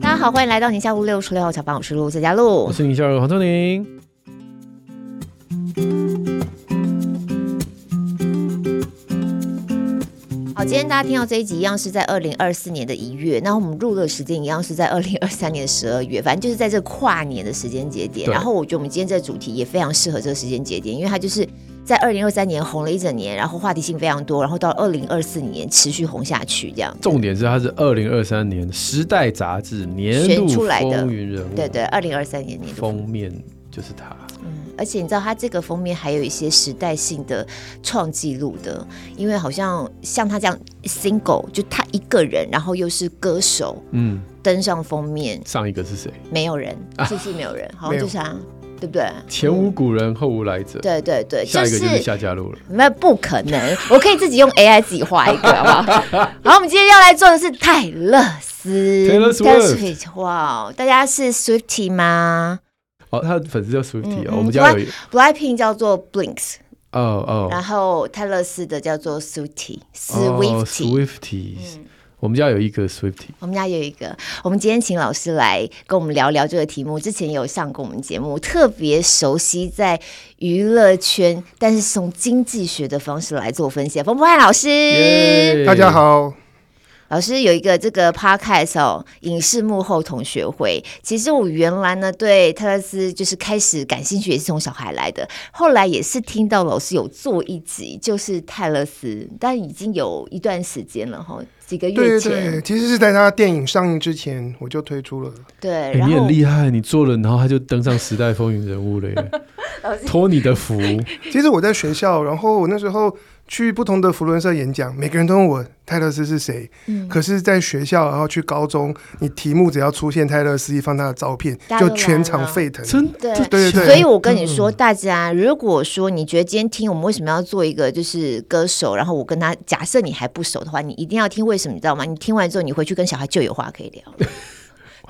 大家好，欢迎来到宁夏路六十六号小房，我是陆泽嘉璐，我是宁夏路黄瑽宁。好，今天大家听到这一集一样是在二零二四年的一月，那我们录的时间一样是在二零二三年的十二月，反正就是在这跨年的时间节点。然后我觉得我们今天这个主题也非常适合这个时间节点，因为它就是。在二零二三年红了一整年，然后话题性非常多，然后到二零二四年持续红下去，这样。重点是它是二零二三年《时代》杂志年度风云人物，对对，二零二三年年度封面就是他。嗯，而且你知道，他这个封面还有一些时代性的创纪录的，因为好像像他这样 single，就他一个人，然后又是歌手，嗯，登上封面。上一个是谁？没有人，这期没有人，好像就是他。对不对？前无古人，后无来者。对对对，下一个就是夏嘉璐了。那不可能，我可以自己用 AI 自己画一个，好不好？好，我们今天要来做的是泰勒斯。泰勒斯哇，大家是 Swiftie 吗？哦，他的粉丝叫 Swiftie 哦。我们家有 Blackpink 叫做 Blinks。哦哦。然后泰勒斯的叫做 Swiftie，Swiftie。我们家有一个 Swiftie，我们家有一个。我们今天请老师来跟我们聊聊这个题目。之前有上过我们节目，特别熟悉在娱乐圈，但是从经济学的方式来做分析。冯博翰老师，yeah, 大家好。老师有一个这个 podcast 哦，影视幕后同学会。其实我原来呢对泰勒斯就是开始感兴趣，也是从小孩来的。后来也是听到老师有做一集，就是泰勒斯，但已经有一段时间了哈。几个月前，对对，其实是在他电影上映之前，我就推出了。对，欸、你很厉害，你做了，然后他就登上时代风云人物了耶，托你的福。其实我在学校，然后我那时候。去不同的佛伦社演讲，每个人都问我泰勒斯是谁。嗯，可是，在学校，然后去高中，你题目只要出现泰勒斯，一放他的照片，就全场沸腾。真的，对对对。所以我跟你说，大家如果说你觉得今天听我们为什么要做一个就是歌手，然后我跟他假设你还不熟的话，你一定要听为什么，你知道吗？你听完之后，你回去跟小孩就有话可以聊。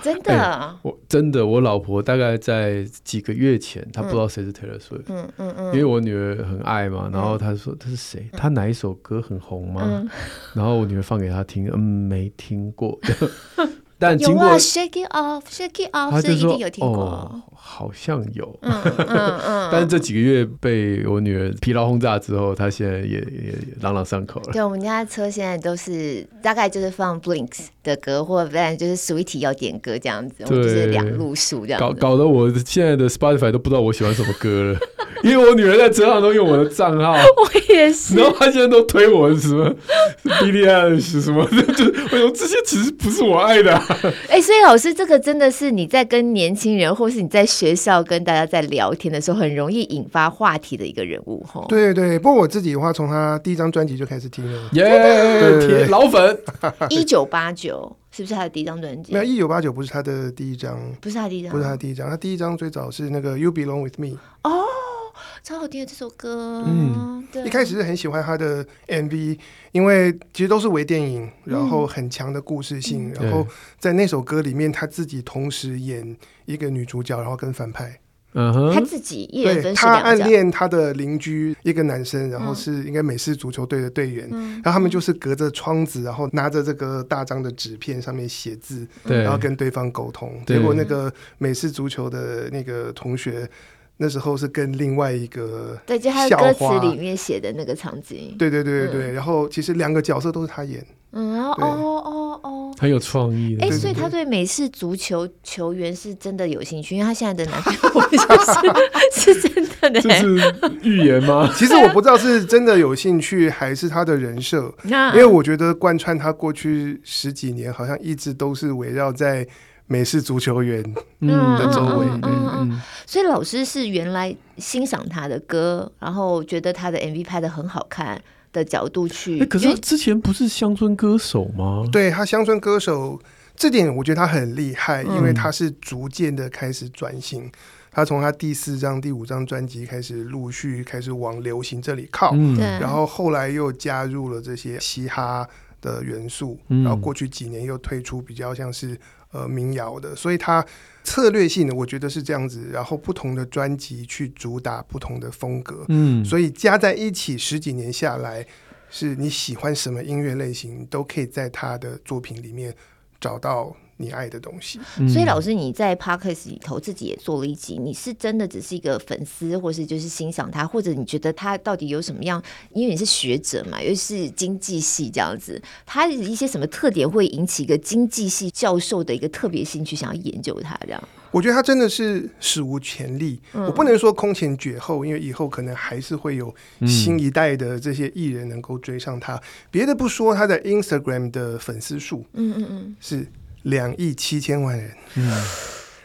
真的、欸，我真的，我老婆大概在几个月前，她不知道谁是 Taylor Swift，嗯嗯嗯，因为我女儿很爱嘛，然后她说她是谁？她哪一首歌很红吗？嗯、然后我女儿放给她听，嗯，没听过。但经过 Shake It Off，Shake It Off，他就说哦，好像有，嗯嗯嗯，但是这几个月被我女儿疲劳轰炸之后，她现在也也朗朗上口了。对，我们家的车现在都是大概就是放 Blinks 的歌，或者不然就是 Sweetie 要点歌这样子，我们就是两路数这样子。搞搞得我现在的 Spotify 都不知道我喜欢什么歌了。因为我女儿在车上都用我的账号，我也是。然后她现在都推我什么 Billie Eilish 什么的，就我说这些其实不是我爱的、啊。哎、欸，所以老师，这个真的是你在跟年轻人，或是你在学校跟大家在聊天的时候，很容易引发话题的一个人物哈。对对，不过我自己的话，从他第一张专辑就开始听了，耶、yeah，老粉。一九八九是不是他的第一张专辑？没有，一九八九不是他的第一张，不是他第一张，不是他第一张，他第一张最早是那个 You Belong With Me。哦。超好听的这首歌，嗯，对，一开始是很喜欢他的 MV，因为其实都是微电影，然后很强的故事性，嗯，然后在那首歌里面，他自己同时演一个女主角，然后跟反派，嗯哼，他自己一人分饰两角，他暗恋他的邻居一个男生，然后是应该美式足球队的队员，嗯，然后他们就是隔着窗子，然后拿着这个大张的纸片上面写字，对，然后跟对方沟通，结果那个美式足球的那个同学。那时候是跟另外一个对，就他的歌词里面写的那个场景，对对对对对、嗯。然后其实两个角色都是他演，嗯，然后哦哦哦，很有创意的。哎、欸，所以他对美式足球球员是真的有兴趣，因为他现在的男朋友就是是真的呢。这是预言吗？其实我不知道是真的有兴趣，还是他的人设。因为我觉得贯穿他过去十几年，好像一直都是围绕在。美式足球员的周围，嗯，嗯，嗯，嗯，所以老师是原来欣赏他的歌，然后觉得他的 MV 拍的很好看的角度去。欸、可是他之前不是乡村歌手吗？对，他乡村歌手这点，我觉得他很厉害，因为他是逐渐的开始转型。嗯、他从他第四张、第五张专辑开始陆续开始往流行这里靠，嗯，然后后来又加入了这些嘻哈的元素，然后过去几年又推出比较像是。呃，民谣的，所以他策略性的，我觉得是这样子。然后不同的专辑去主打不同的风格，嗯，所以加在一起十几年下来，是你喜欢什么音乐类型，你都可以在他的作品里面找到。你爱的东西，所以老师你在 Podcast 里头自己也做了一集，你是真的只是一个粉丝，或是就是欣赏他，或者你觉得他到底有什么样？因为你是学者嘛，又是经济系这样子，他一些什么特点会引起一个经济系教授的一个特别兴趣，想要研究他这样？我觉得他真的是史无前例，嗯、我不能说空前绝后，因为以后可能还是会有新一代的这些艺人能够追上他。别、嗯、的不说，他的 Instagram 的粉丝数，嗯嗯嗯，是。两亿七千万人，嗯，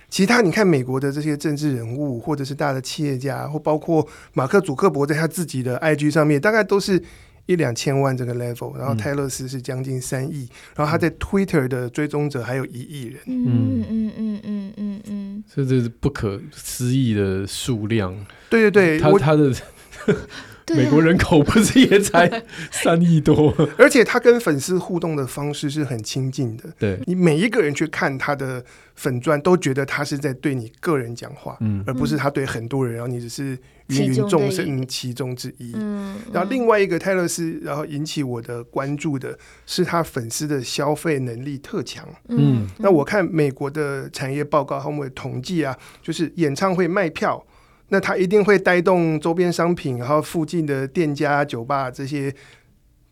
其他你看美国的这些政治人物，或者是大的企业家，或包括马克·祖克伯在他自己的 IG 上面，大概都是一两千万这个 level。然后泰勒斯是将近三亿，嗯，然后他在 Twitter 的追踪者还有一亿人，嗯嗯嗯嗯嗯嗯嗯，这这是不可思议的数量。对对对，他他的。美国人口不是也才 三亿多，而且他跟粉丝互动的方式是很亲近的。对，你每一个人去看他的粉钻，都觉得他是在对你个人讲话，嗯，而不是他对很多人，然后你只是芸芸众生其中之一。嗯，然后另外一个泰勒斯，然后引起我的关注的是他粉丝的消费能力特强。嗯，那我看美国的产业报告，他们的统计啊，就是演唱会卖票。那它一定会带动周边商品，然后附近的店家、酒吧这些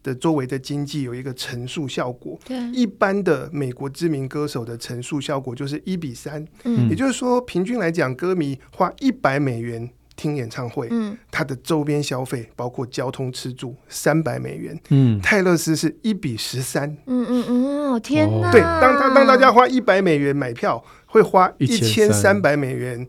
的周围的经济有一个乘数效果。对，一般的美国知名歌手的乘数效果就是一比三。嗯，也就是说，平均来讲，歌迷花一百美元听演唱会，嗯，它的周边消费包括交通、吃住三百美元。嗯，泰勒斯是一比十三。嗯嗯嗯，天哪！对，当他当大家花一百美元买票，会花一千三百美元。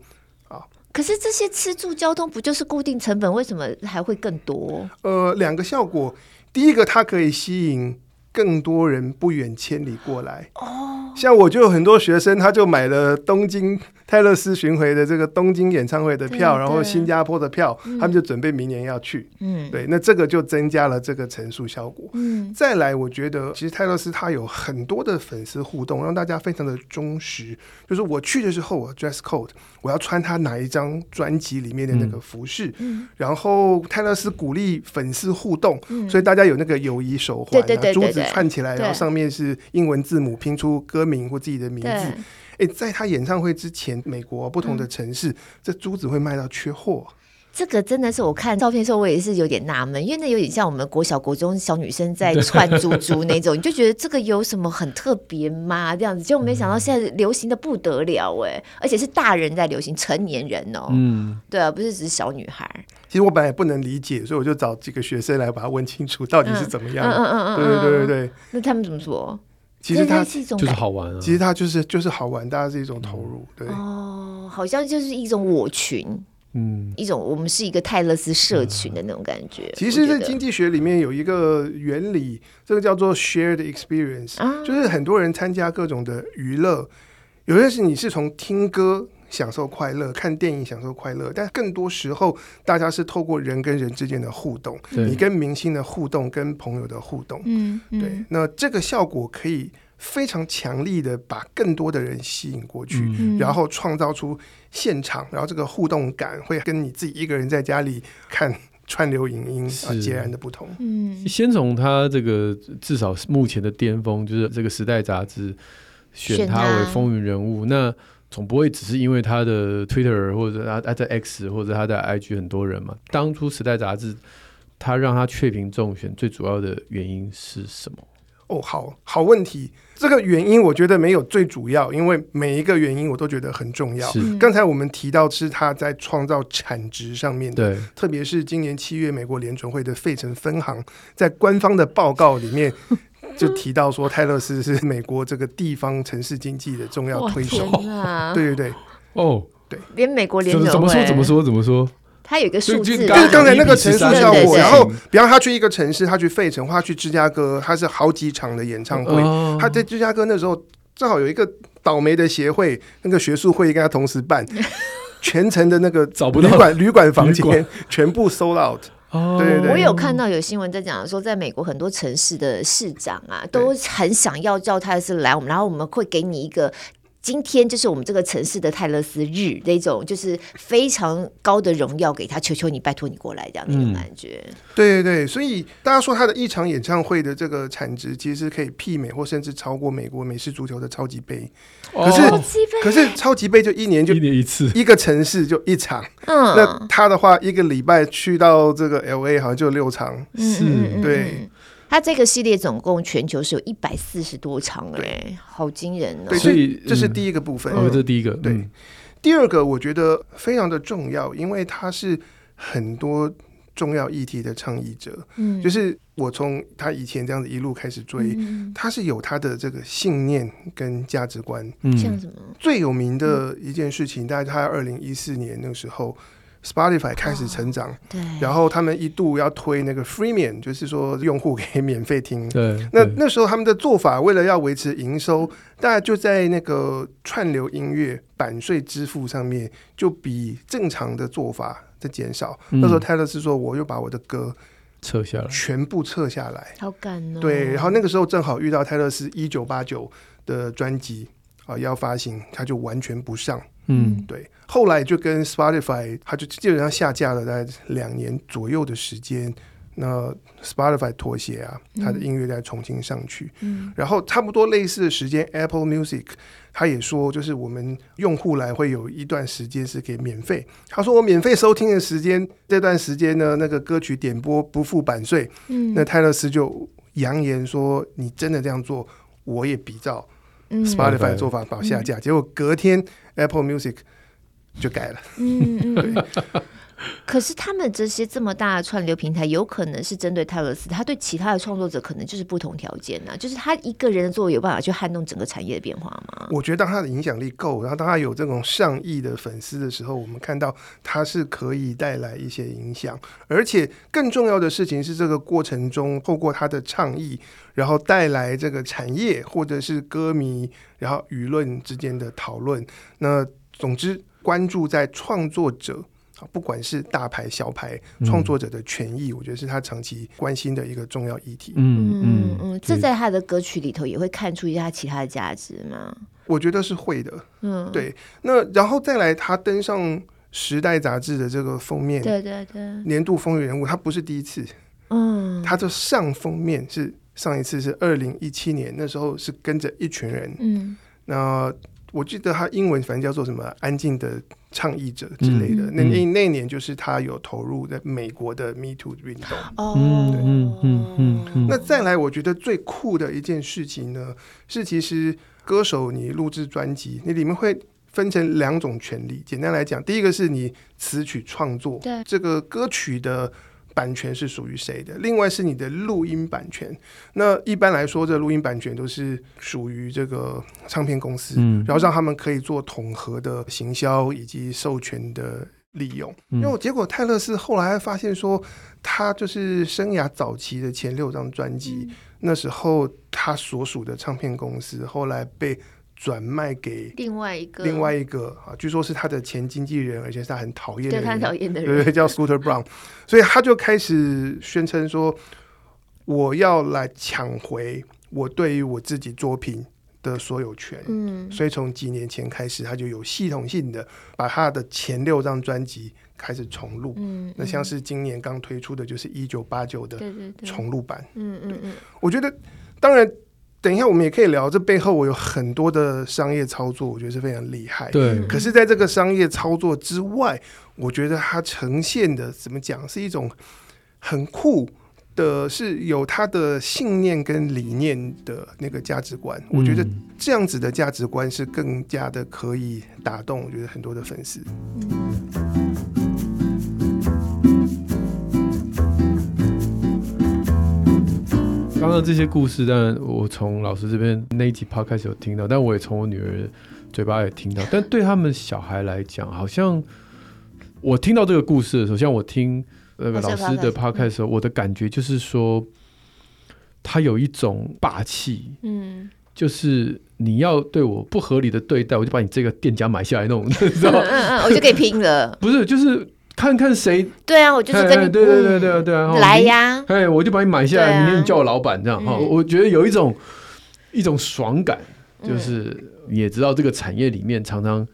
可是这些吃住交通不就是固定成本？为什么还会更多？呃，两个效果，第一个它可以吸引更多人不远千里过来。哦，像我就有很多学生，他就买了东京。泰勒斯巡回的这个东京演唱会的票，然后新加坡的票，他们就准备明年要去。嗯，对，那这个就增加了这个乘数效果。嗯，再来，我觉得其实泰勒斯他有很多的粉丝互动，让大家非常的忠实。就是我去的时候，我 dress code，我要穿他哪一张专辑里面的那个服饰。嗯，然后泰勒斯鼓励粉丝互动，所以大家有那个友谊手环，珠子串起来，然后上面是英文字母，拼出歌名或自己的名字。诶，在他演唱会之前，美国不同的城市，嗯、这珠子会卖到缺货。这个真的是我看照片的时候，我也是有点纳闷，因为那有点像我们国小、国中小女生在串珠珠那种，你就觉得这个有什么很特别吗？这样子，结果没想到现在流行的不得了哎，而且是大人在流行，成年人哦。嗯，对啊，不是只是小女孩。其实我本来也不能理解，所以我就找几个学生来把它问清楚，到底是怎么样。嗯嗯嗯嗯，对对对对对。那他们怎么说？其实它就是好玩啊，其实它就是就是好玩，大家是一种投入，对哦，好像就是一种我群，嗯，一种我们是一个泰勒斯社群的那种感觉。其实，在经济学里面有一个原理，这个叫做 shared experience，啊，就是很多人参加各种的娱乐，有些是你是从听歌。享受快乐，看电影享受快乐，但更多时候，大家是透过人跟人之间的互动，你跟明星的互动，跟朋友的互动，嗯，对，那这个效果可以非常强力的把更多的人吸引过去，嗯、然后创造出现场，然后这个互动感会跟你自己一个人在家里看串流影音啊截然的不同。嗯，先从他这个至少目前的巅峰，就是这个《时代》杂志选他。为风云人物，那。总不会只是因为他的 Twitter 或者他他在 X 或者他在 IG 很多人嘛？当初《时代》杂志他让他雀屏中选，最主要的原因是什么？哦，好好问题。这个原因我觉得没有最主要，因为每一个原因我都觉得很重要。是刚才我们提到是他在创造产值上面的，对，特别是今年七月美国联准会的费城分行在官方的报告里面。就提到说，泰勒斯是美国这个地方城市经济的重要推手。对对对，哦，对，连美国联怎么说怎么说怎么说？他有一个数字，就是刚才那个陈述效果。然后，比方他去一个城市，他去费城，或他去芝加哥，他是好几场的演唱会。他在芝加哥那时候正好有一个倒霉的协会，那个学术会议跟他同时办，全程的那个找不到旅馆旅馆房间全部 sold out。哦，对对对，我有看到有新闻在讲说，在美国很多城市的市长啊，都很想要叫泰勒斯来我们，然后我们会给你一个今天就是我们这个城市的泰勒斯日那种，就是非常高的荣耀给他，求求你，拜托你过来这样的一种感觉。嗯、对对对，所以大家说他的一场演唱会的这个产值，其实可以媲美或甚至超过美国美式足球的超级杯。可是，哦、可是超级杯就一年就一年一次，一个城市就一场。嗯，那他的话，一个礼拜去到这个 LA 好像就六场。是，对。他这个系列总共全球是有一百四十多场，哎，好惊人哦！所以这是第一个部分，这是第一个。对，第二个我觉得非常的重要，因为他是很多重要议题的倡议者。嗯，就是我从他以前这样子一路开始追，他是有他的这个信念跟价值观。嗯，像什么？最有名的一件事情，大概他二零一四年那个时候。Spotify 开始成长，哦，对，然后他们一度要推那个 Freemium，就是说用户可以免费听。对，那那时候他们的做法，为了要维持营收，大概就在那个串流音乐版税支付上面，就比正常的做法在减少。嗯、那时候泰勒斯说，我又把我的歌撤下来，全部撤下来，好感哦。对，然后那个时候正好遇到泰勒斯一九八九的专辑啊要发行，他就完全不上。嗯，对。后来就跟 Spotify，他就基本上下架了，大概两年左右的时间。那 Spotify 妥协啊，他的音乐再重新上去。嗯，然后差不多类似的时间，Apple Music 他也说，就是我们用户来会有一段时间是给免费。他说我免费收听的时间，这段时间呢，那个歌曲点播不付版税。嗯，那泰勒斯就扬言说，你真的这样做，我也比照 Spotify 的做法把下架。嗯，结果隔天 Apple Music。就改了。嗯嗯。可是他们这些这么大的串流平台，有可能是针对泰勒斯，他对其他的创作者可能就是不同条件呢、就是他一个人的作为有办法去撼动整个产业的变化吗？我觉得当他的影响力够，然后当他有这种上亿的粉丝的时候，我们看到他是可以带来一些影响。而且更重要的事情是，这个过程中透过他的倡议，然后带来这个产业或者是歌迷，然后舆论之间的讨论。那总之。关注在创作者，不管是大牌小牌，创作者的权益，我觉得是他长期关心的一个重要议题。嗯嗯嗯，这在他的歌曲里头也会看出一下其他的价值吗？我觉得是会的。嗯，对。那然后再来，他登上《时代》杂志的这个封面，对对对，年度风云人物，他不是第一次。嗯，他的上封面是上一次是二零一七年，那时候是跟着一群人。嗯，那。我记得他英文反正叫做什么“安静的倡议者”之类的。嗯、那那那年就是他有投入在美国的 Me Too 运动。哦，嗯嗯嗯。那再来，我觉得最酷的一件事情呢，是其实歌手你录制专辑，你里面会分成两种权利。简单来讲，第一个是你词曲创作，对这个歌曲的。版权是属于谁的？另外是你的录音版权。那一般来说，这录音版权都是属于这个唱片公司，嗯，然后让他们可以做统合的行销以及授权的利用。因为结果泰勒斯后来发现说，他就是生涯早期的前六张专辑，嗯，那时候他所属的唱片公司后来被。转卖给另外一个，另外一个啊，据说是他的前经纪人，而且是他很讨厌的人，对他讨厌的人，对，对，叫 Scooter Brown，所以他就开始宣称说，我要来抢回我对于我自己作品的所有权。嗯，所以从几年前开始，他就有系统性的把他的前六张专辑开始重录。嗯，那像是今年刚推出的就是一九八九的重录版。嗯嗯嗯，我觉得当然。等一下，我们也可以聊这背后，我有很多的商业操作，我觉得是非常厉害。对，可是在这个商业操作之外，我觉得它呈现的怎么讲，是一种很酷的，是有它的信念跟理念的那个价值观。我觉得这样子的价值观是更加的可以打动，我觉得很多的粉丝。刚刚这些故事，当然我从老师这边那一集 podcast 开始有听到，但我也从我女儿嘴巴也听到。但对他们小孩来讲，好像我听到这个故事的时候，像我听那个老师的 podcast 的时候，我的感觉就是说，他有一种霸气，嗯，就是你要对我不合理的对待，我就把你这个店家买下来那种，你知道吗？嗯嗯，我就可以拼了。不是，就是。看看谁？对啊，我就是跟你对对对对对啊！来呀！哎，我就把你买下来，明天你叫我老板这样哈。我觉得有一种一种爽感，就是你也知道这个产业里面常常。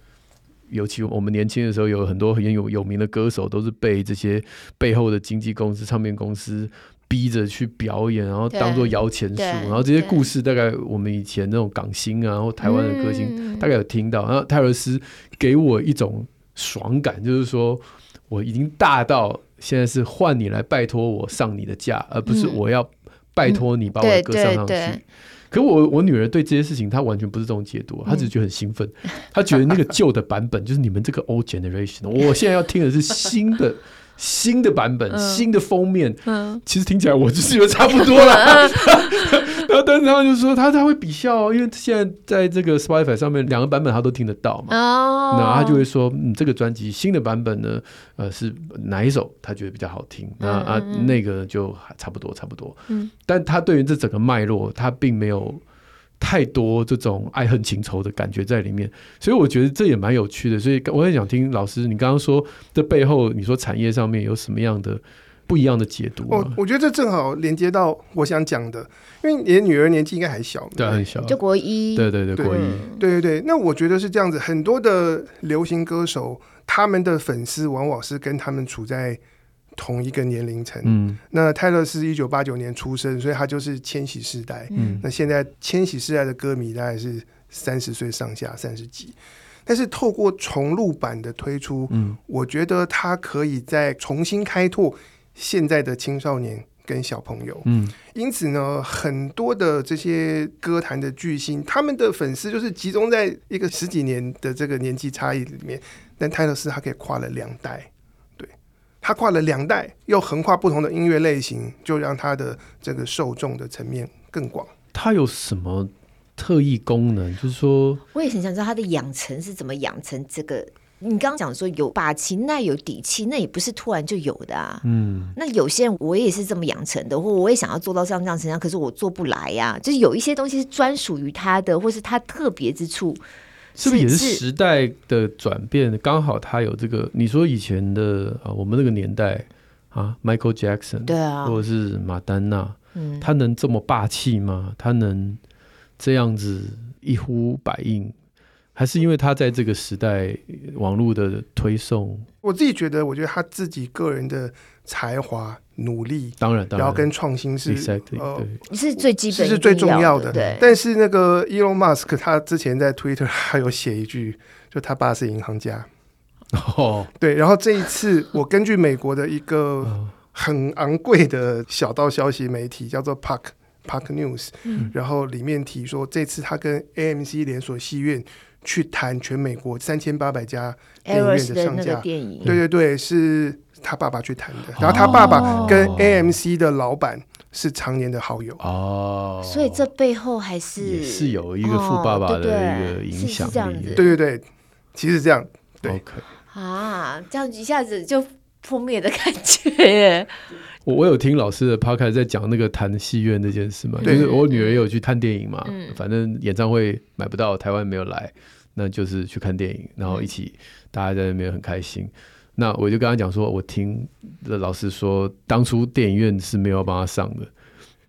尤其我们年轻的时候，有很多很有有名的歌手，都是被这些背后的经纪公司、唱片公司逼着去表演，然后当做摇钱树。然后这些故事，大概我们以前那种港星啊，或台湾的歌星，大概有听到。然后泰勒斯给我一种爽感，就是说我已经大到现在是换你来拜托我上你的架，而不是我要拜托你把我的歌上上去。可我我女儿对这些事情，她完全不是这种解读，她只是觉得很兴奋，她觉得那个旧的版本就是你们这个 old generation，我现在要听的是新的。新的版本，嗯、新的封面，嗯、其实听起来我就是觉得差不多了。然后，但是他们就说他他会比较，因为现在在这个 Spotify 上面两个版本他都听得到嘛。哦，然后他就会说，嗯，这个专辑新的版本呢，呃，是哪一首他觉得比较好听？那啊，那个就还差不多，差不多。嗯，但他对于这整个脉络，他并没有。太多这种爱恨情仇的感觉在里面，所以我觉得这也蛮有趣的。所以我很想听老师，你刚刚说这背后，你说产业上面有什么样的不一样的解读？我我觉得这正好连接到我想讲的，因为你的女儿年纪应该还小，对，很小，就国一，对对对，国一，对对对。那我觉得是这样子，很多的流行歌手，他们的粉丝往往是跟他们处在。同一个年龄层，嗯，那泰勒是一九八九年出生，所以他就是千禧世代，嗯，那现在千禧世代的歌迷大概是三十岁上下，三十几，但是透过重录版的推出，嗯，我觉得他可以再重新开拓现在的青少年跟小朋友，嗯，因此呢，很多的这些歌坛的巨星，他们的粉丝就是集中在一个十几年的这个年纪差异里面，但泰勒斯他可以跨了两代。对他跨了两代，又横跨不同的音乐类型，就让他的这个受众的层面更广。他有什么特异功能？就是说，我也很想知道他的养成是怎么养成这个。你刚刚讲说有霸气，那有底气，那也不是突然就有的啊。嗯，那有些人我也是这么养成的，或我也想要做到像这样成长，可是我做不来呀、啊。就是有一些东西是专属于他的，或是他特别之处。是不是也是时代的转变？刚好他有这个，你说以前的啊，我们那个年代啊，Michael Jackson，对啊，或者是马丹娜，嗯，他能这么霸气吗？他能这样子一呼百应，还是因为他在这个时代网络的推送？我自己觉得，我觉得他自己个人的才华。努力，当然，当然，然后跟创新是 exactly, 呃，是最基本，是最重要的。对，但是那个 Elon Musk 他之前在 Twitter 还有写一句，就他爸是银行家。哦，对。然后这一次，我根据美国的一个很昂贵的小道消息媒体叫做 Park。Park News，嗯，然后里面提说，这次他跟 AMC 连锁戏院去谈全美国三千八百家电影院的上架。电影，对对对，是。他爸爸去谈的，然后他爸爸跟 AMC 的老板是常年的好友。哦，所以这背后还是也是有一个富爸爸的一个影响力。对对对，其实这样。对。OK 啊，这样一下子就破灭的感觉。耶。我我有听老师的 podcast 在讲那个谈戏院那件事嘛，就是我女儿也有去看电影嘛，反正演唱会买不到，台湾没有来，那就是去看电影，然后一起大家在那边很开心。那我就跟他讲说，我听的老师说，当初电影院是没有帮他上的，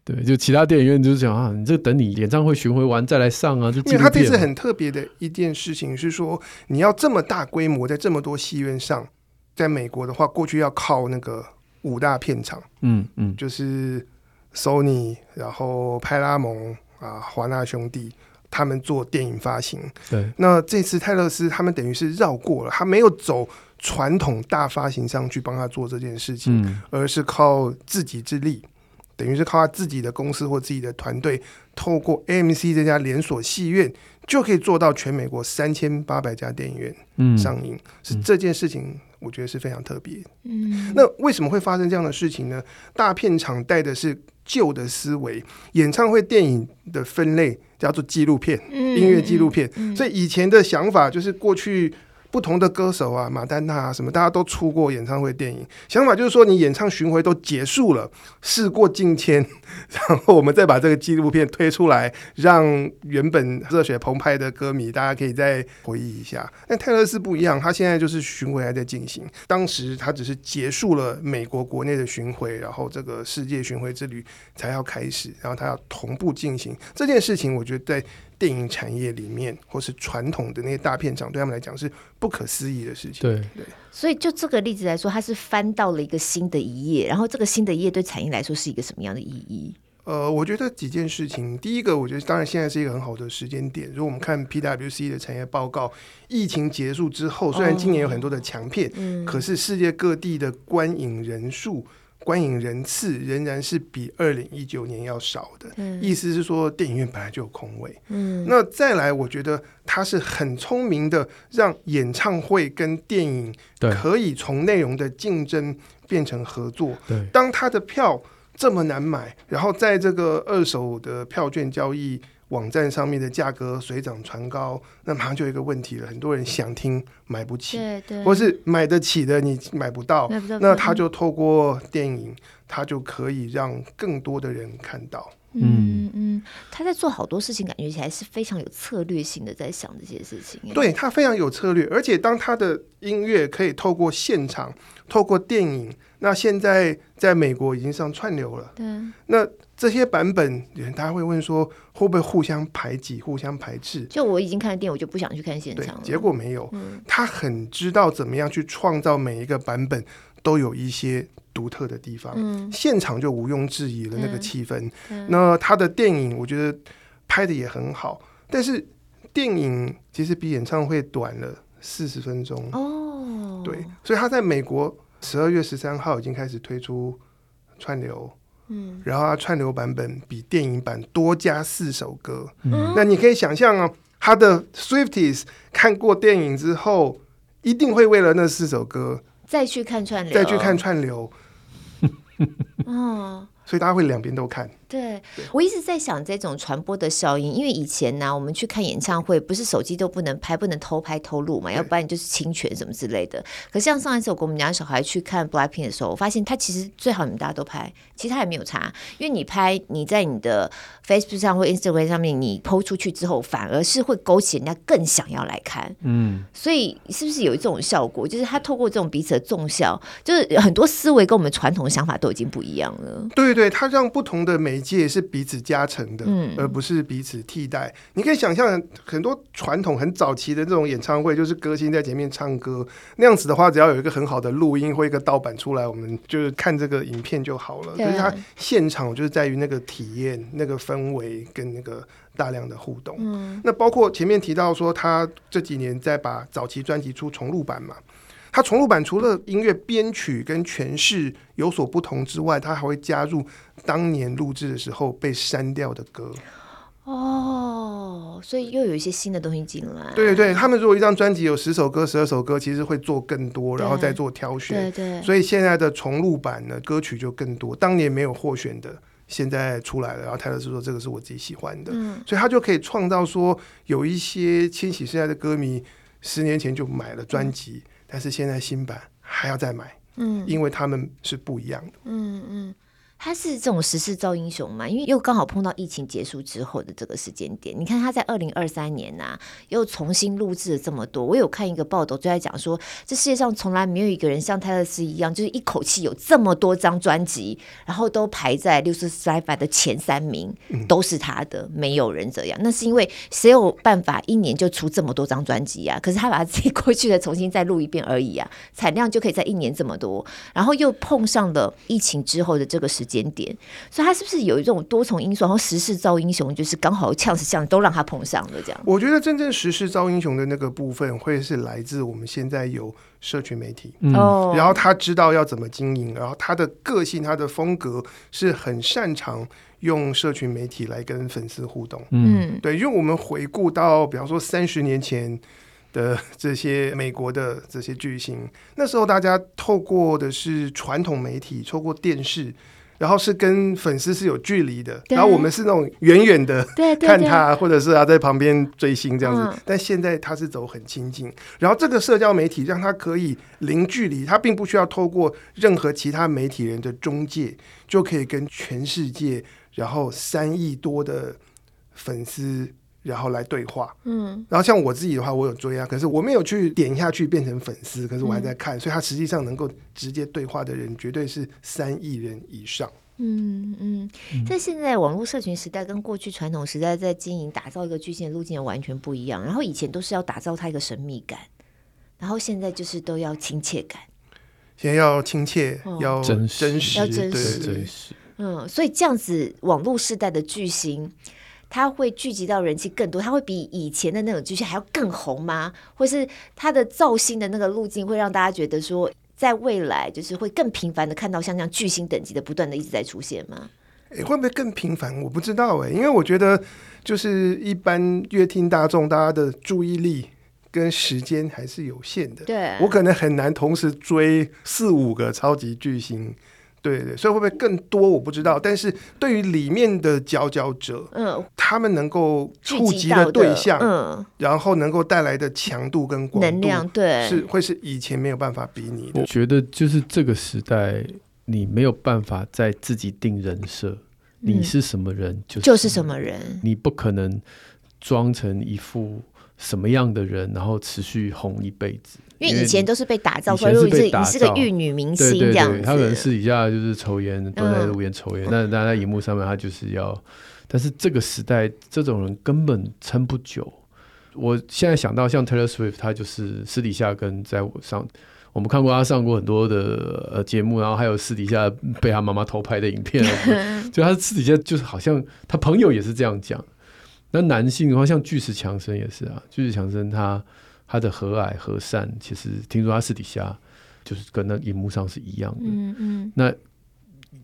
对，就其他电影院就是讲啊，你这等你演唱会巡回完再来上啊，就因为他这次很特别的一件事情是说，你要这么大规模在这么多戏院上，在美国的话，过去要靠那个五大片场，嗯嗯，就是 Sony，然后派拉蒙啊，华纳兄弟。他们做电影发行，对。那这次泰勒斯他们等于是绕过了，他没有走传统大发行商去帮他做这件事情，嗯、而是靠自己之力，等于是靠他自己的公司或自己的团队，透过 AMC 这家连锁戏院，就可以做到全美国三千八百家电影院上映。嗯、是这件事情，我觉得是非常特别。嗯，那为什么会发生这样的事情呢？大片场带的是旧的思维，演唱会电影的分类叫做纪录片，嗯、音乐纪录片。嗯、所以以前的想法就是过去。不同的歌手啊，马丹娜啊，什么大家都出过演唱会电影。想法就是说，你演唱巡回都结束了，事过境迁，然后我们再把这个纪录片推出来，让原本热血澎湃的歌迷大家可以再回忆一下。但泰勒斯不一样，他现在就是巡回还在进行。当时他只是结束了美国国内的巡回，然后这个世界巡回之旅才要开始，然后他要同步进行这件事情。我觉得在电影产业里面，或是传统的那些大片厂，对他们来讲是不可思议的事情。对对，所以就这个例子来说，它是翻到了一个新的一页，然后这个新的一页对产业来说是一个什么样的意义？呃，我觉得几件事情。第一个，我觉得当然现在是一个很好的时间点。如果我们看 PwC 的产业报告，疫情结束之后，虽然今年有很多的强片，哦嗯、可是世界各地的观影人数、观影人次仍然是比二零一九年要少的。嗯、意思是说，电影院本来就有空位。嗯，那再来，我觉得他是很聪明的，让演唱会跟电影可以从内容的竞争变成合作。对，当他的票。这么难买，然后在这个二手的票券交易网站上面的价格水涨船高，那马上就有一个问题了，很多人想听买不起，对对，或是买得起的你买不到，那他就透过电影，他就可以让更多的人看到。嗯嗯，他在做好多事情，感觉起来是非常有策略性的，在想这些事情。对，他非常有策略，而且当他的音乐可以透过现场，透过电影，那现在在美国已经上串流了。对，那这些版本，大家会问说，会不会互相排挤、互相排斥？就我已经看了电影，我就不想去看现场了。结果没有，嗯，他很知道怎么样去创造每一个版本都有一些。独特的地方，嗯、现场就毋庸置疑了那个气氛。嗯、那他的电影，我觉得拍的也很好，但是电影其实比演唱会短了四十分钟。哦，对，所以他在美国十二月十三号已经开始推出串流，嗯，然后他串流版本比电影版多加四首歌。嗯、那你可以想象啊，他的 Swifties 看过电影之后，一定会为了那四首歌再去看串流，再去看串流。哦，所以大家会两边都看。对，我一直在想这种传播的效应，因为以前呢、啊，我们去看演唱会，不是手机都不能拍，不能偷拍偷录嘛，要不然你就是侵权什么之类的。可是像上一次我跟我们家小孩去看 Blackpink 的时候，我发现他其实最好你们大家都拍，其实他也没有差，因为你拍你在你的 Facebook 上或 Instagram 上面你 PO 出去之后，反而是会勾起人家更想要来看。嗯，所以是不是有一种效果？就是他透过这种彼此的纵效，就是很多思维跟我们传统的想法都已经不一样了。对对，他让不同的媒介是彼此加成的，嗯、而不是彼此替代。你可以想象很多传统很早期的这种演唱会，就是歌星在前面唱歌那样子的话，只要有一个很好的录音或一个盗版出来，我们就是看这个影片就好了。可是它现场就是在于那个体验、那个氛围跟那个大量的互动。嗯、那包括前面提到说，他这几年在把早期专辑出重录版嘛。它重录版除了音乐编曲跟诠释有所不同之外，它还会加入当年录制的时候被删掉的歌。哦，所以又有一些新的东西进来。对对对，他们如果一张专辑有十首歌、十二首歌，其实会做更多，然后再做挑选。对对。所以现在的重录版呢，歌曲就更多。当年没有获选的，现在出来了。然后泰勒斯说：“这个是我自己喜欢的。”嗯。所以他就可以创造说，有一些千禧世代的歌迷，十年前就买了专辑。嗯但是现在新版还要再买，嗯，因为他们是不一样的，嗯嗯。他是这种时势造英雄嘛？因为又刚好碰到疫情结束之后的这个时间点。你看他在二零二三年呐、啊，又重新录制了这么多。我有看一个报道，就在讲说，这世界上从来没有一个人像泰勒斯一样，就是一口气有这么多张专辑，然后都排在六十 Spotify 的前三名，都是他的，没有人这样。那是因为谁有办法一年就出这么多张专辑啊？可是他把自己 过去的重新再录一遍而已啊，产量就可以在一年这么多。然后又碰上了疫情之后的这个时间。点点，所以他是不是有一种多重因素？然后时势造英雄，就是刚好呛死呛都让他碰上了这样。我觉得真正时势造英雄的那个部分，会是来自我们现在有社群媒体，嗯，然后他知道要怎么经营，然后他的个性、他的风格是很擅长用社群媒体来跟粉丝互动，嗯，对，因为我们回顾到，比方说三十年前的这些美国的这些巨星，那时候大家透过的是传统媒体，透过电视。然后是跟粉丝是有距离的，然后我们是那种远远的看他，或者是他在旁边追星这样子。嗯、但现在他是走很亲近，然后这个社交媒体让他可以零距离，他并不需要透过任何其他媒体人的中介，就可以跟全世界，然后三亿多的粉丝。然后来对话，嗯，然后像我自己的话，我有追啊，可是我没有去点下去变成粉丝，可是我还在看，嗯、所以他实际上能够直接对话的人绝对是三亿人以上。嗯嗯，在现在网络社群时代跟过去传统时代在经营打造一个巨星的路径完全不一样。然后以前都是要打造他一个神秘感，然后现在就是都要亲切感。现在要亲切，哦、要真实，要真实，真实。嗯，所以这样子网络时代的巨星，他会聚集到人气更多，它会比以前的那种巨星还要更红吗？或是它的造星的那个路径会让大家觉得说？在未来，就是会更频繁的看到像这样巨星等级的不断的一直在出现吗？诶、欸，会不会更频繁？我不知道诶，因为我觉得就是一般乐听大众，大家的注意力跟时间还是有限的。对，我可能很难同时追四五个超级巨星。对对，所以会不会更多？我不知道。但是对于里面的佼佼者，嗯，他们能够触及的对象，嗯，然后能够带来的强度跟广度，能量，对，是会是以前没有办法比拟的。我觉得就是这个时代，你没有办法再自己定人设，嗯、你是什么人就是就是什么人，你不可能装成一副什么样的人，然后持续红一辈子。因为以前都是被打造出来，如果你是你是个玉女明星这样子，他可能私底下就是抽烟，蹲在路边抽烟，但是但在荧幕上面他就是要。但是这个时代，这种人根本撑不久。我现在想到像 Taylor Swift，他就是私底下跟在我上，我们看过他上过很多的呃节目，然后还有私底下被他妈妈偷拍的影片，就他私底下就是好像他朋友也是这样讲。那男性的话，像巨石强森也是啊，巨石强森他。他的和蔼和善，其实听说他私底下就是跟那荧幕上是一样的。嗯嗯。那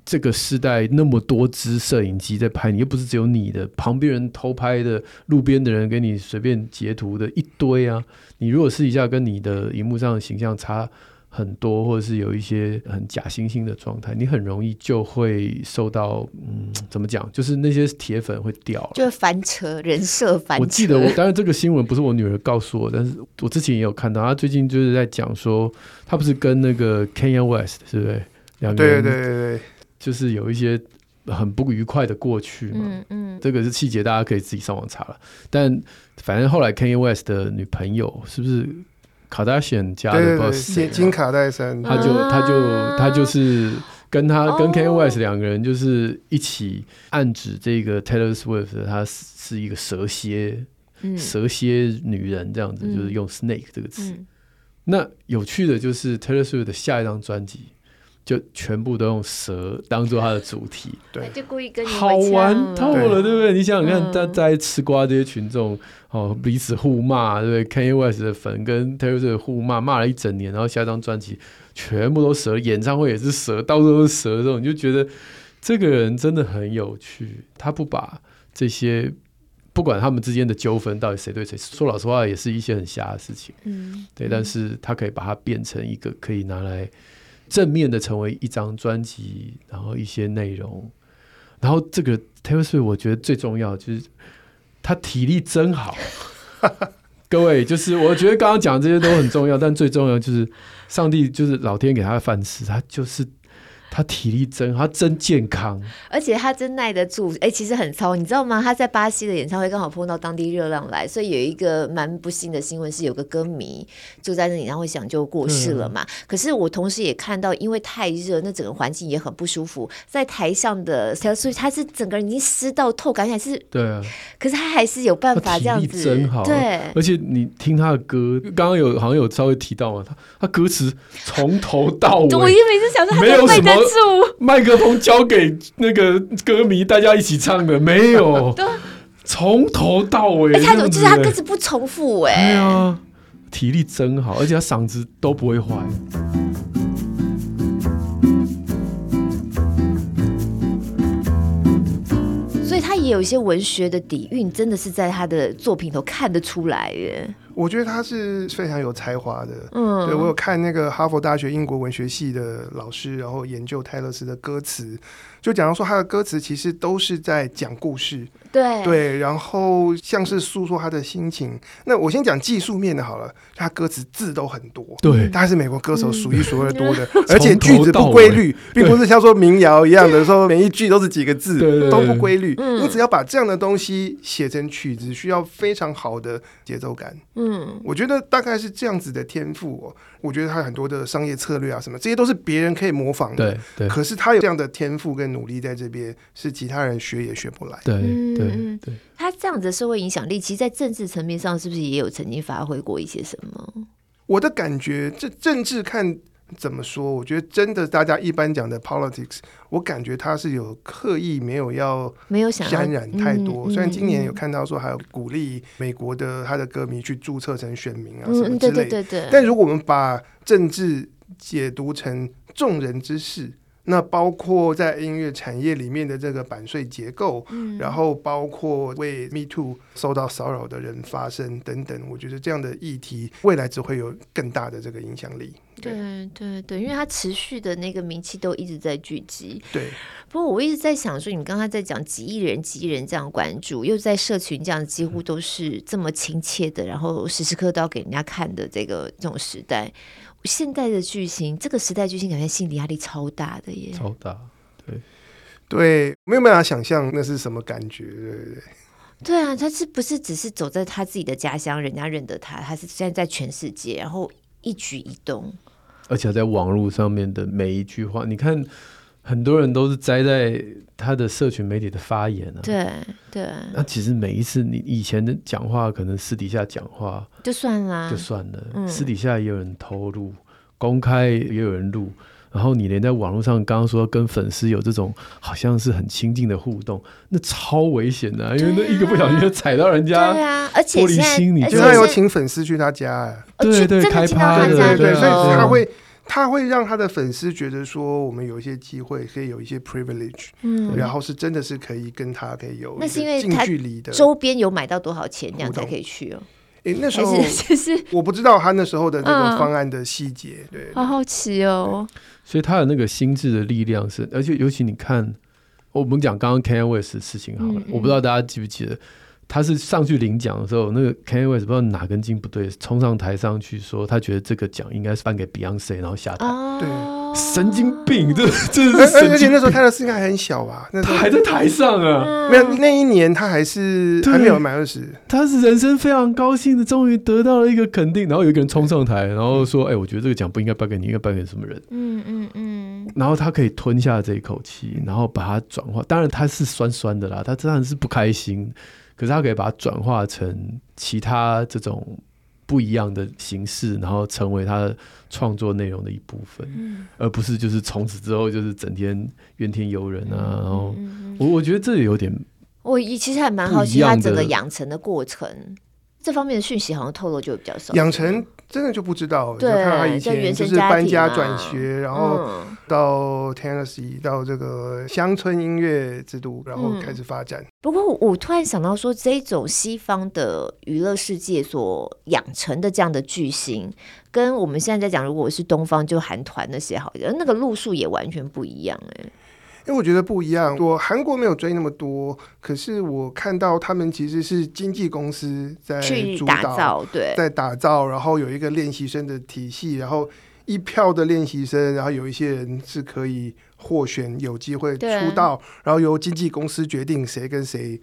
这个时代那么多支摄影机在拍你，又不是只有你的，旁边人偷拍的，路边的人给你随便截图的一堆啊。你如果私底下跟你的荧幕上的形象差。很多，或者是有一些很假惺惺的状态，你很容易就会受到，嗯，怎么讲？就是那些铁粉会掉，就翻车，人设翻车。我记得我，当然这个新闻不是我女儿告诉我，但是我之前也有看到，她最近就是在讲说，她不是跟那个 Kanye West 是不是两个人？对对对对，就是有一些很不愉快的过去嘛。嗯嗯，这个是细节，大家可以自己上网查了。但反正后来 Kanye West 的女朋友是不是？卡戴珊家的 boss，金卡戴珊，他就他就他就是跟他跟 Kanye West 两个人就是一起暗指这个 Taylor Swift，她是一个蛇蝎，蛇蝎女人这样子，就是用 snake 这个词。那有趣的就是 Taylor Swift 的下一张专辑。就全部都用蛇当做他的主题，对，就故意跟你好玩透了，对不对？你想想看，在在吃瓜这些群众哦，彼此互骂，对不对？Kanye West 的粉跟 Taylor Swift 互骂，骂了一整年，然后下一张专辑全部都蛇，演唱会也是蛇，到处都是蛇，这种你就觉得这个人真的很有趣。他不把这些不管他们之间的纠纷到底谁对谁，说老实话，也是一些很瞎的事情，嗯，对。但是他可以把它变成一个可以拿来。正面的成为一张专辑，然后一些内容，然后这个 Taylor Swift 我觉得最重要就是他体力真好。各位，就是我觉得刚刚讲这些都很重要，但最重要就是上帝就是老天给他的饭吃，他就是。他体力真，他真健康，而且他真耐得住。哎、欸，其实很糙，你知道吗？他在巴西的演唱会刚好碰到当地热浪来，所以有一个蛮不幸的新闻是，有个歌迷就在那演唱会想就过世了嘛。嗯、可是我同时也看到，因为太热，那整个环境也很不舒服，在台上的小所以他是整个人已经湿到透，感觉还是对啊。可是他还是有办法这样子，真好。对，而且你听他的歌，刚刚有好像有稍微提到嘛，他他歌词从头到尾，我因为每次想说他没有什么。麦克风交给那个歌迷，大家一起唱的没有？从头到尾，哎，他就是他歌词不重复，哎，对啊，体力真好，而且他嗓子都不会坏，所以他也有一些文学的底蕴，真的是在他的作品都看得出来耶。我觉得他是非常有才华的。嗯，对，我有看那个哈佛大学英国文学系的老师，然后研究泰勒斯的歌词，就讲到说他的歌词其实都是在讲故事。对对，然后像是诉说他的心情。那我先讲技术面的好了，他歌词字都很多，对，他是美国歌手数一数二多的，而且句子不规律，并不是像说民谣一样的说每一句都是几个字，都不规律。你只要把这样的东西写成曲子，需要非常好的节奏感。嗯。嗯，我觉得大概是这样子的天赋哦。我觉得他很多的商业策略啊，什么这些都是别人可以模仿的。对对。可是他有这样的天赋跟努力在这边，是其他人学也学不来。对对对。他这样子的社会影响力，其实，在政治层面上，是不是也有曾经发挥过一些什么？我的感觉，这政治看。怎么说？我觉得真的，大家一般讲的 politics，我感觉他是有刻意没有要没有想沾染太多。虽然今年有看到说还有鼓励美国的他的歌迷去注册成选民啊什么之类的，对对对对。但如果我们把政治解读成众人之事。那包括在音乐产业里面的这个版税结构，嗯，然后包括为 Me Too 受到骚扰的人发声等等，我觉得这样的议题未来只会有更大的这个影响力。对对对，因为它持续的那个名气都一直在聚集。对。不过我一直在想说，你刚才在讲几亿人、几亿人这样关注，又在社群这样几乎都是这么亲切的，然后时时刻刻都要给人家看的这个这种时代。现代的巨星，这个时代巨星感觉心理压力超大的耶，超大，对，对，没有办法想象那是什么感觉，对对对，对啊，他是不是只是走在他自己的家乡，人家认得他，他是现在在全世界，然后一举一动，而且在网络上面的每一句话，你看。很多人都是栽在他的社群媒体的发言啊，对对。那其实每一次你以前的讲话，可能私底下讲话就算了，就算了。嗯，私底下也有人偷录，公开也有人录，然后你连在网络上刚刚说跟粉丝有这种好像是很亲近的互动，那超危险的啊，因为那一个不小心就踩到人家，对啊，而且玻璃心，你就他有请粉丝去他家，哎，对对，开趴的，对对，所以他会。他会让他的粉丝觉得说，我们有一些机会，可以有一些 privilege，嗯，然后是真的是可以跟他可以有那是因为近距离的周边有买到多少钱，这样才可以去哦。哎，那时候 我不知道他那时候的那个方案的细节，嗯、对，好好奇哦。所以他的那个心智的力量是，而且尤其你看，我们讲刚刚 Kanye West 的事情好了，嗯嗯，我不知道大家记不记得。他是上去领奖的时候，那个 Kanye West 不知道哪根筋不对，冲上台上去说，他觉得这个奖应该是颁给 Beyonce，然后下台。对，神经病，这这是。而且那时候泰勒斯应该还很小吧？那他还在台上啊，没有那一年他还是还没有满二十。他是人生非常高兴的，终于得到了一个肯定。然后有一个人冲上台，然后说：“哎、欸，我觉得这个奖不应该颁给你，应该颁给什么人？”嗯嗯嗯。然后他可以吞下这一口气，然后把它转化。当然他是酸酸的啦，他当然是不开心。可是他可以把它转化成其他这种不一样的形式，然后成为他创作内容的一部分，嗯，而不是就是从此之后就是整天怨天尤人啊。然后我我觉得这有点，我其实还蛮好奇他整个养成的过程，这方面的讯息好像透露就比较少。养成。真的就不知道，就看他以前就是搬家转学，然后到 Tennessee 到这个乡村音乐之都，然后开始发展。不过我突然想到说，这种西方的娱乐世界所养成的这样的巨星，跟我们现在在讲，如果是东方就韩团那些好像那个路数也完全不一样哎、欸。因为我觉得不一样，我韩国没有追那么多，可是我看到他们其实是经纪公司在主导，打造，对，在打造，然后有一个练习生的体系，然后一票的练习生，然后有一些人是可以获选，有机会出道，然后由经纪公司决定谁跟谁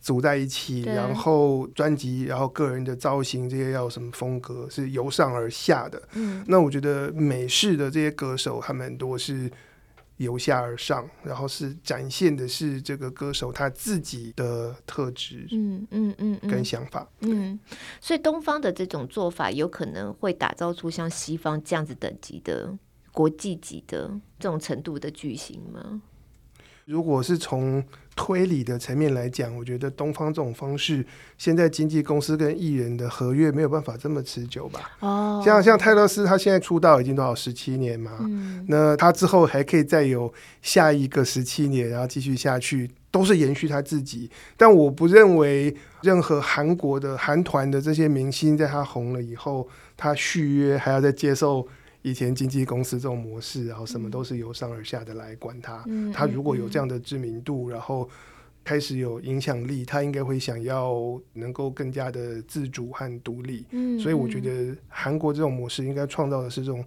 组在一起，然后专辑，然后个人的造型这些要有什么风格，是由上而下的。嗯，那我觉得美式的这些歌手，他们很多是。由下而上，然后是展现的是这个歌手他自己的特质，嗯嗯嗯，跟想法，嗯，所以东方的这种做法有可能会打造出像西方这样子等级的国际级的这种程度的巨星吗？如果是从推理的层面来讲，我觉得东方这种方式，现在经纪公司跟艺人的合约没有办法这么持久吧？哦，像像泰勒斯，他现在出道已经多少十七年嘛？嗯，那他之后还可以再有下一个十七年，然后继续下去，都是延续他自己。但我不认为任何韩国的韩团的这些明星，在他红了以后，他续约还要再接受。以前经纪公司这种模式，然后什么都是由上而下的来管他。嗯、他如果有这样的知名度，嗯、然后开始有影响力，他应该会想要能够更加的自主和独立。嗯、所以我觉得韩国这种模式应该创造的是这种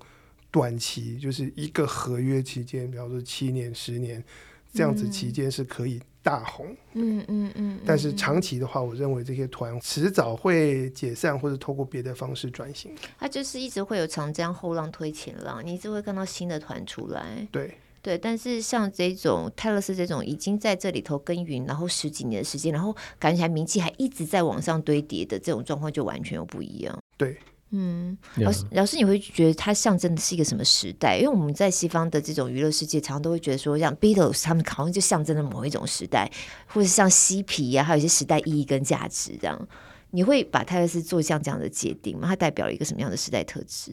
短期，就是一个合约期间，比方说七年、十年这样子期间是可以大红。嗯嗯嗯。嗯，但是长期的话，我认为这些团迟早会解散，或者透过别的方式转型。它就是一直会有长江后浪推前浪，你一直会看到新的团出来。对对，但是像这种泰勒斯这种已经在这里头耕耘，然后十几年的时间，然后感觉还名气还一直在往上堆叠的这种状况，就完全又不一样。对。嗯，老师，老师，你会觉得它象征的是一个什么时代？因为我们在西方的这种娱乐世界，常常都会觉得说，像 Beatles 他们好像就象征了某一种时代，或者像嬉皮呀、啊，还有一些时代意义跟价值这样。你会把泰勒斯做像这样的界定吗？它代表了一个什么样的时代特质？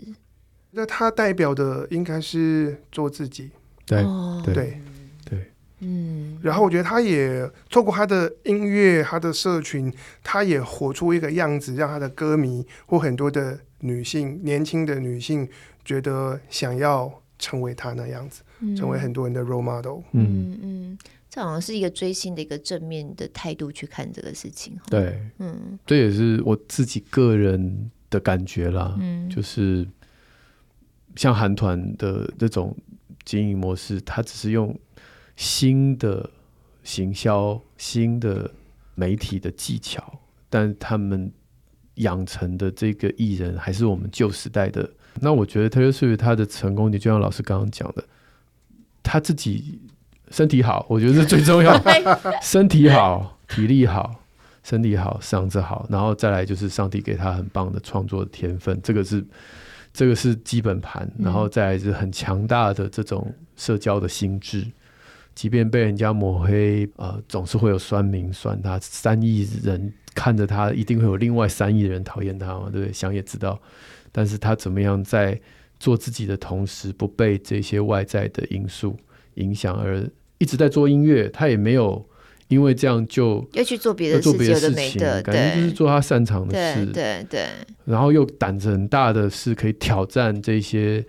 那它代表的应该是做自己，对对，对嗯。然后我觉得他也透过他的音乐、他的社群，他也活出一个样子，让他的歌迷或很多的。女性，年轻的女性觉得想要成为她那样子，嗯、成为很多人的 role model。嗯嗯，这好像是一个追星的一个正面的态度去看这个事情。对，嗯，这也是我自己个人的感觉啦。嗯，就是像韩团的这种经营模式，它只是用新的行销、新的媒体的技巧，但他们。养成的这个艺人还是我们旧时代的，那我觉得 Taylor Swift 他的成功，你就像老师刚刚讲的，他自己身体好，我觉得是最重要的。身体好，体力好，身体好，嗓子好，然后再来就是上帝给他很棒的创作的天分，这个是这个是基本盘，然后再来是很强大的这种社交的心智。即便被人家抹黑，呃，总是会有酸民酸他。三亿人看着他，一定会有另外三亿人讨厌他嘛，对不对？想也知道。但是他怎么样在做自己的同时，不被这些外在的因素影响，而一直在做音乐。他也没有因为这样就要去做别的事情，的事情感觉就是做他擅长的事，对对，对。然后又胆子很大的是可以挑战这些。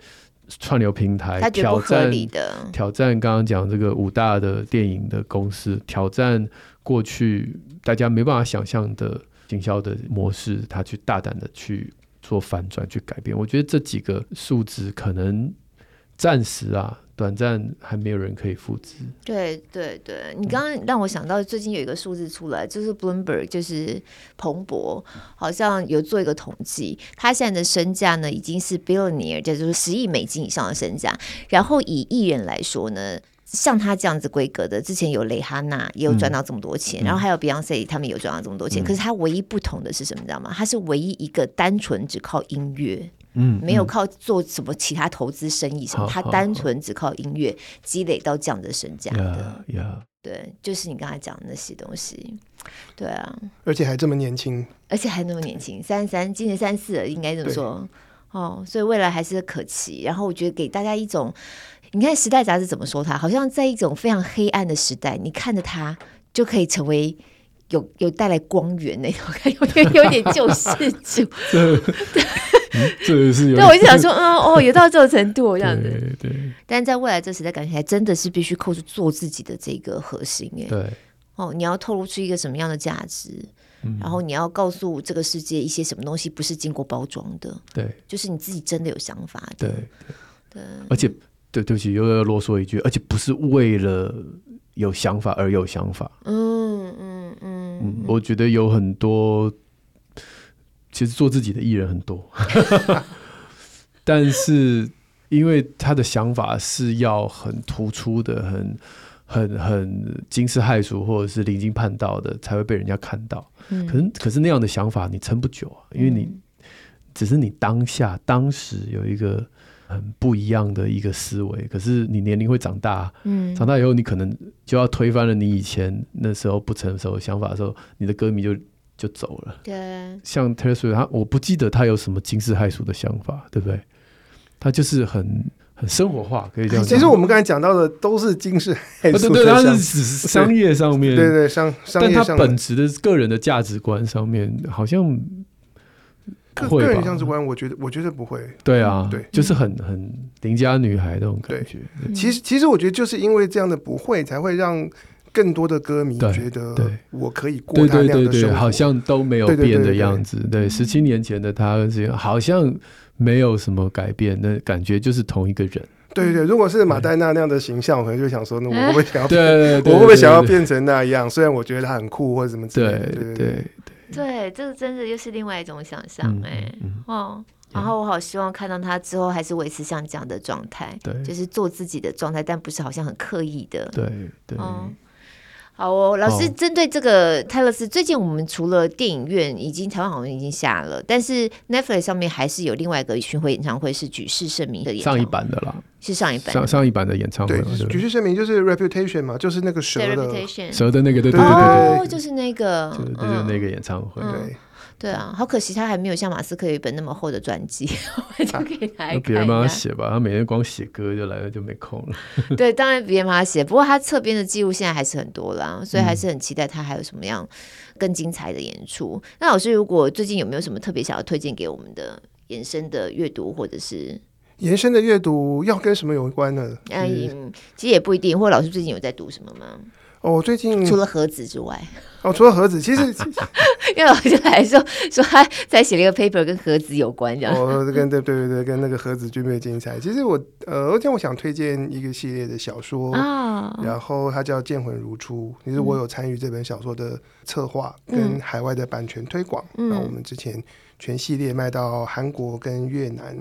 串流平台挑战挑战，刚刚讲这个五大的电影的公司，挑战过去大家没办法想象的行销的模式，他去大胆的去做反转，去改变。我觉得这几个数值可能暂时啊。短暂还没有人可以复制。对对对，你刚刚让我想到最近有一个数字出来，就是 Bloomberg，就是彭博，好像有做一个统计，他现在的身价呢已经是 billionaire，就是十亿美金以上的身价。然后以艺人来说呢，像他这样子规格的，之前有蕾哈娜也有赚到这么多钱，嗯、然后还有 Beyonce 他们有赚到这么多钱。嗯、可是他唯一不同的是什么？你知道吗？他是唯一一个单纯只靠音乐。嗯，没有靠做什么其他投资生意什么，他单纯只靠音乐积累到这样的身价的。Yeah, yeah. 对，就是你刚才讲的那些东西，对啊，而且还这么年轻，而且还那么年轻，三十三，今年三十四了，应该这么说哦，所以未来还是可期。然后我觉得给大家一种，你看《时代》杂志怎么说他，好像在一种非常黑暗的时代，你看着他就可以成为。有有带来光源呢，我看，有点 有点救世主。这这是有对，我就想说，嗯哦，有到这种程度 这样子。对，对，但在未来这时代，感觉还真的是必须扣住做自己的这个核心哎。对。哦，你要透露出一个什么样的价值？嗯。然后你要告诉这个世界一些什么东西不是经过包装的？对。就是你自己真的有想法的。对对。对。而且，对对不起，又要啰嗦一句，而且不是为了。有想法而有想法，嗯嗯嗯嗯，我觉得有很多，其实做自己的艺人很多，但是因为他的想法是要很突出的，很很很惊世骇俗，或者是离经叛道的，才会被人家看到。嗯，可是可是那样的想法你撑不久啊，因为你只是你当下当时有一个。很不一样的一个思维，可是你年龄会长大，嗯，长大以后你可能就要推翻了你以前那时候不成熟的想法的时候，你的歌迷就就走了。对，像 Taylor Swift 他我不记得他有什么惊世骇俗的想法，对不对？他就是很很生活化，可以这样讲。其实我们刚才讲到的都是惊世骇俗，对对，他是只是商业上面，对对商商业上，但他本质的个人的价值观上面好像。个个人价值观，我觉得我觉得不会。对啊，对，就是很 很邻家女孩那种感觉。其实其实我觉得就是因为这样的不会，才会让更多的歌迷觉得，我可以过他那样的生活。对对对，好像都没有变的样子。对，十七年前的他好像没有什么改变，那感觉就是同一个人。对对，如果是马黛娜那样的形象，我可能就想说，那我会不会 想要？我会不会想要变成那样？虽然我觉得他很酷或者什么之类的。对对对对，这个真的又是另外一种想象哎哦。然后我好希望看到他之后还是维持像这样的状态，对，就是做自己的状态，但不是好像很刻意的。对对。好哦，老师，针对这个泰勒斯，最近我们除了电影院已经台湾好像已经下了，但是 Netflix 上面还是有另外一个巡回演唱会，是举世盛名的演上一版的啦，是上一版上上一版的演唱会。对，举世盛名就是 Reputation 嘛，就是那个蛇的蛇的那个，对对对对哦，就是那个，就是就是那个演唱会，对。对啊，好可惜，他还没有像马斯克有一本那么厚的专辑，我就可以来看。别人帮他写吧，他每天光写歌就来了，就没空了。对，当然别人帮他写，不过他侧边的记录现在还是很多啦，所以还是很期待他还有什么样更精彩的演出。嗯、那老师，如果最近有没有什么特别想要推荐给我们的延伸的阅读，或者是延伸的阅读要跟什么有关呢？嗯，其实也不一定。或者老师最近有在读什么吗？哦，最近除了盒子之外，哦，除了盒子，其实 因为老师来说说他在写了一个 paper 跟盒子有关，这样哦，跟对对对对，跟那个盒子军备竞赛。其实我呃，而且我想推荐一个系列的小说啊，然后它叫《剑魂如初》，其实我有参与这本小说的策划跟海外的版权推广，然后我们之前全系列卖到韩国跟越南。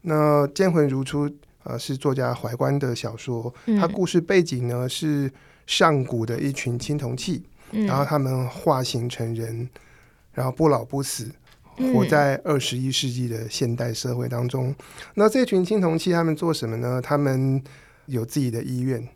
那《剑魂如初》呃是作家怀关的小说，它故事背景呢是。上古的一群青铜器，然后他们化形成人，然后不老不死，活在二十一世纪的现代社会当中。那这群青铜器他们做什么呢？他们有自己的医院，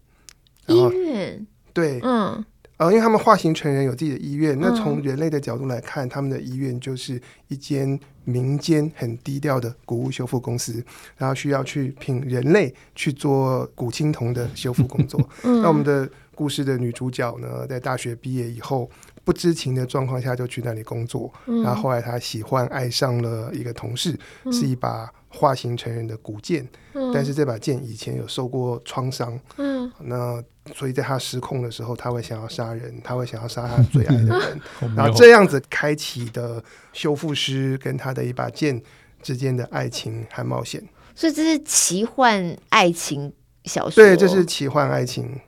医院对，嗯。呃，因为他们化形成人，有自己的医院。那从人类的角度来看，他们的医院就是一间民间很低调的古物修复公司，然后需要去聘人类去做古青铜的修复工作。那我们的故事的女主角呢，在大学毕业以后，不知情的状况下就去那里工作。然后后来她喜欢爱上了一个同事，是一把化形成人的古剑，但是这把剑以前有受过创伤。嗯那所以在他失控的时候，他会想要杀人，他会想要杀他最爱的人，然后这样子开启的修复师跟他的一把剑之间的爱情和冒险。所以这是奇幻爱情小说，对，这是奇幻爱情，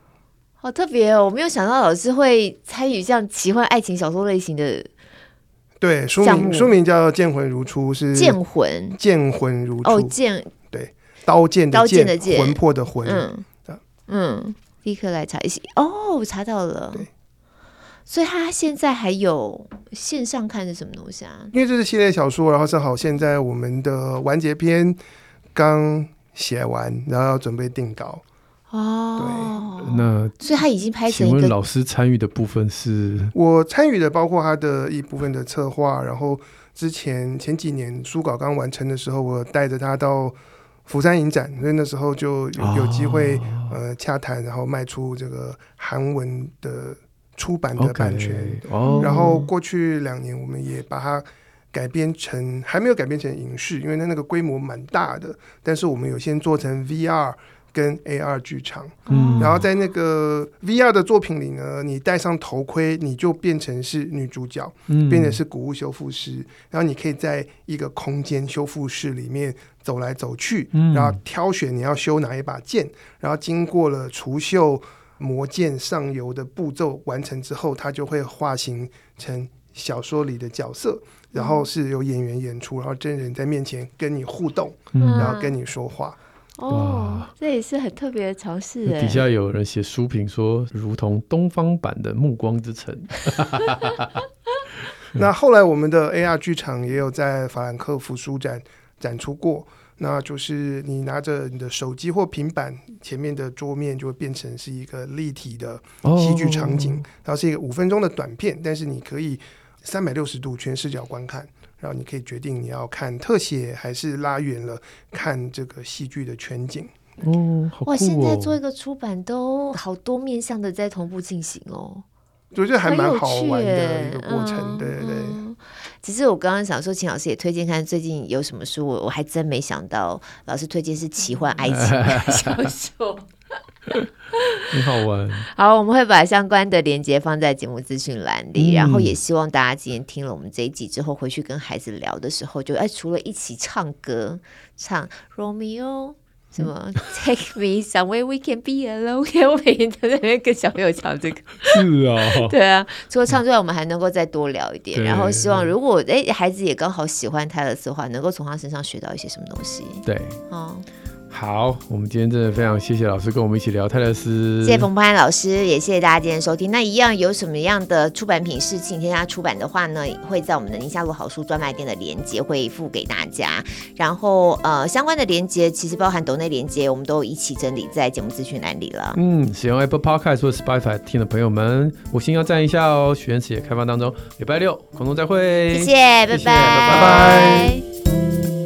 好特别哦！我没有想到老师会参与像奇幻爱情小说类型的。对，书名书名叫《剑魂如初》，是剑魂，剑魂如初。哦，剑对，刀剑的剑，的剑，魂魄的魂，嗯。嗯。立刻来查一下。哦，我查到了。对，所以他现在还有线上看是什么东西啊？因为这是系列小说，然后正好现在我们的完结篇刚写完，然后要准备定稿。哦，对，那所以他已经拍成一个。请问老师参与的部分是？我参与的包括他的一部分的策划，然后之前前几年书稿刚完成的时候，我带着他到。釜山影展，所以那时候就有有机会、哦、呃洽谈，然后卖出这个韩文的出版的版权。Okay, 哦、然后过去两年，我们也把它改编成，还没有改编成影视，因为它那个规模蛮大的。但是我们有先做成 VR。跟 AR 剧场，嗯，然后在那个 VR 的作品里呢，你戴上头盔，你就变成是女主角，嗯，变成是古物修复师，然后你可以在一个空间修复室里面走来走去，嗯，然后挑选你要修哪一把剑，然后经过了除锈、磨剑、上油的步骤完成之后，它就会化形成小说里的角色，然后是由演员演出，然后真人在面前跟你互动，嗯，然后跟你说话。哦，这也是很特别的尝试哎。底下有人写书评说，如同东方版的《暮光之城》。那后来我们的 AR 剧场也有在法兰克福书展展出过，那就是你拿着你的手机或平板，前面的桌面就会变成是一个立体的戏剧场景，哦、然后是一个五分钟的短片，但是你可以三百六十度全视角观看。然后你可以决定你要看特写还是拉远了看这个戏剧的全景。哦，好酷哦！哇，现在做一个出版都好多面向的在同步进行哦。我觉得还蛮好玩的一个过程，嗯、对对对。只是我刚刚想说，秦老师也推荐看最近有什么书，我我还真没想到老师推荐是奇幻爱情小说。很好玩。好，我们会把相关的链接放在节目资讯栏里，嗯、然后也希望大家今天听了我们这一集之后，回去跟孩子聊的时候，就哎，除了一起唱歌，唱《Romeo 什么 Take me somewhere we can be alone？我每天都在那边跟小朋友唱这个。是啊，对啊。除了唱之外，我们还能够再多聊一点。然后希望，如果哎孩子也刚好喜欢泰勒斯的话，能够从他身上学到一些什么东西。对，哦。好，我们今天真的非常谢谢老师跟我们一起聊泰勒斯，谢谢冯潘老师，也谢谢大家今天收听。那一样有什么样的出版品是请天下出版的话呢？会在我们的宁夏路好书专卖店的链接会附给大家。然后呃，相关的链接其实包含抖内链接，我们都一起整理在节目资讯栏里了。嗯，使用 Apple Podcast 或 Spotify 听的朋友们，五星要赞一下哦。许愿池也开放当中，礼拜六空中再会，谢谢，拜拜，拜拜。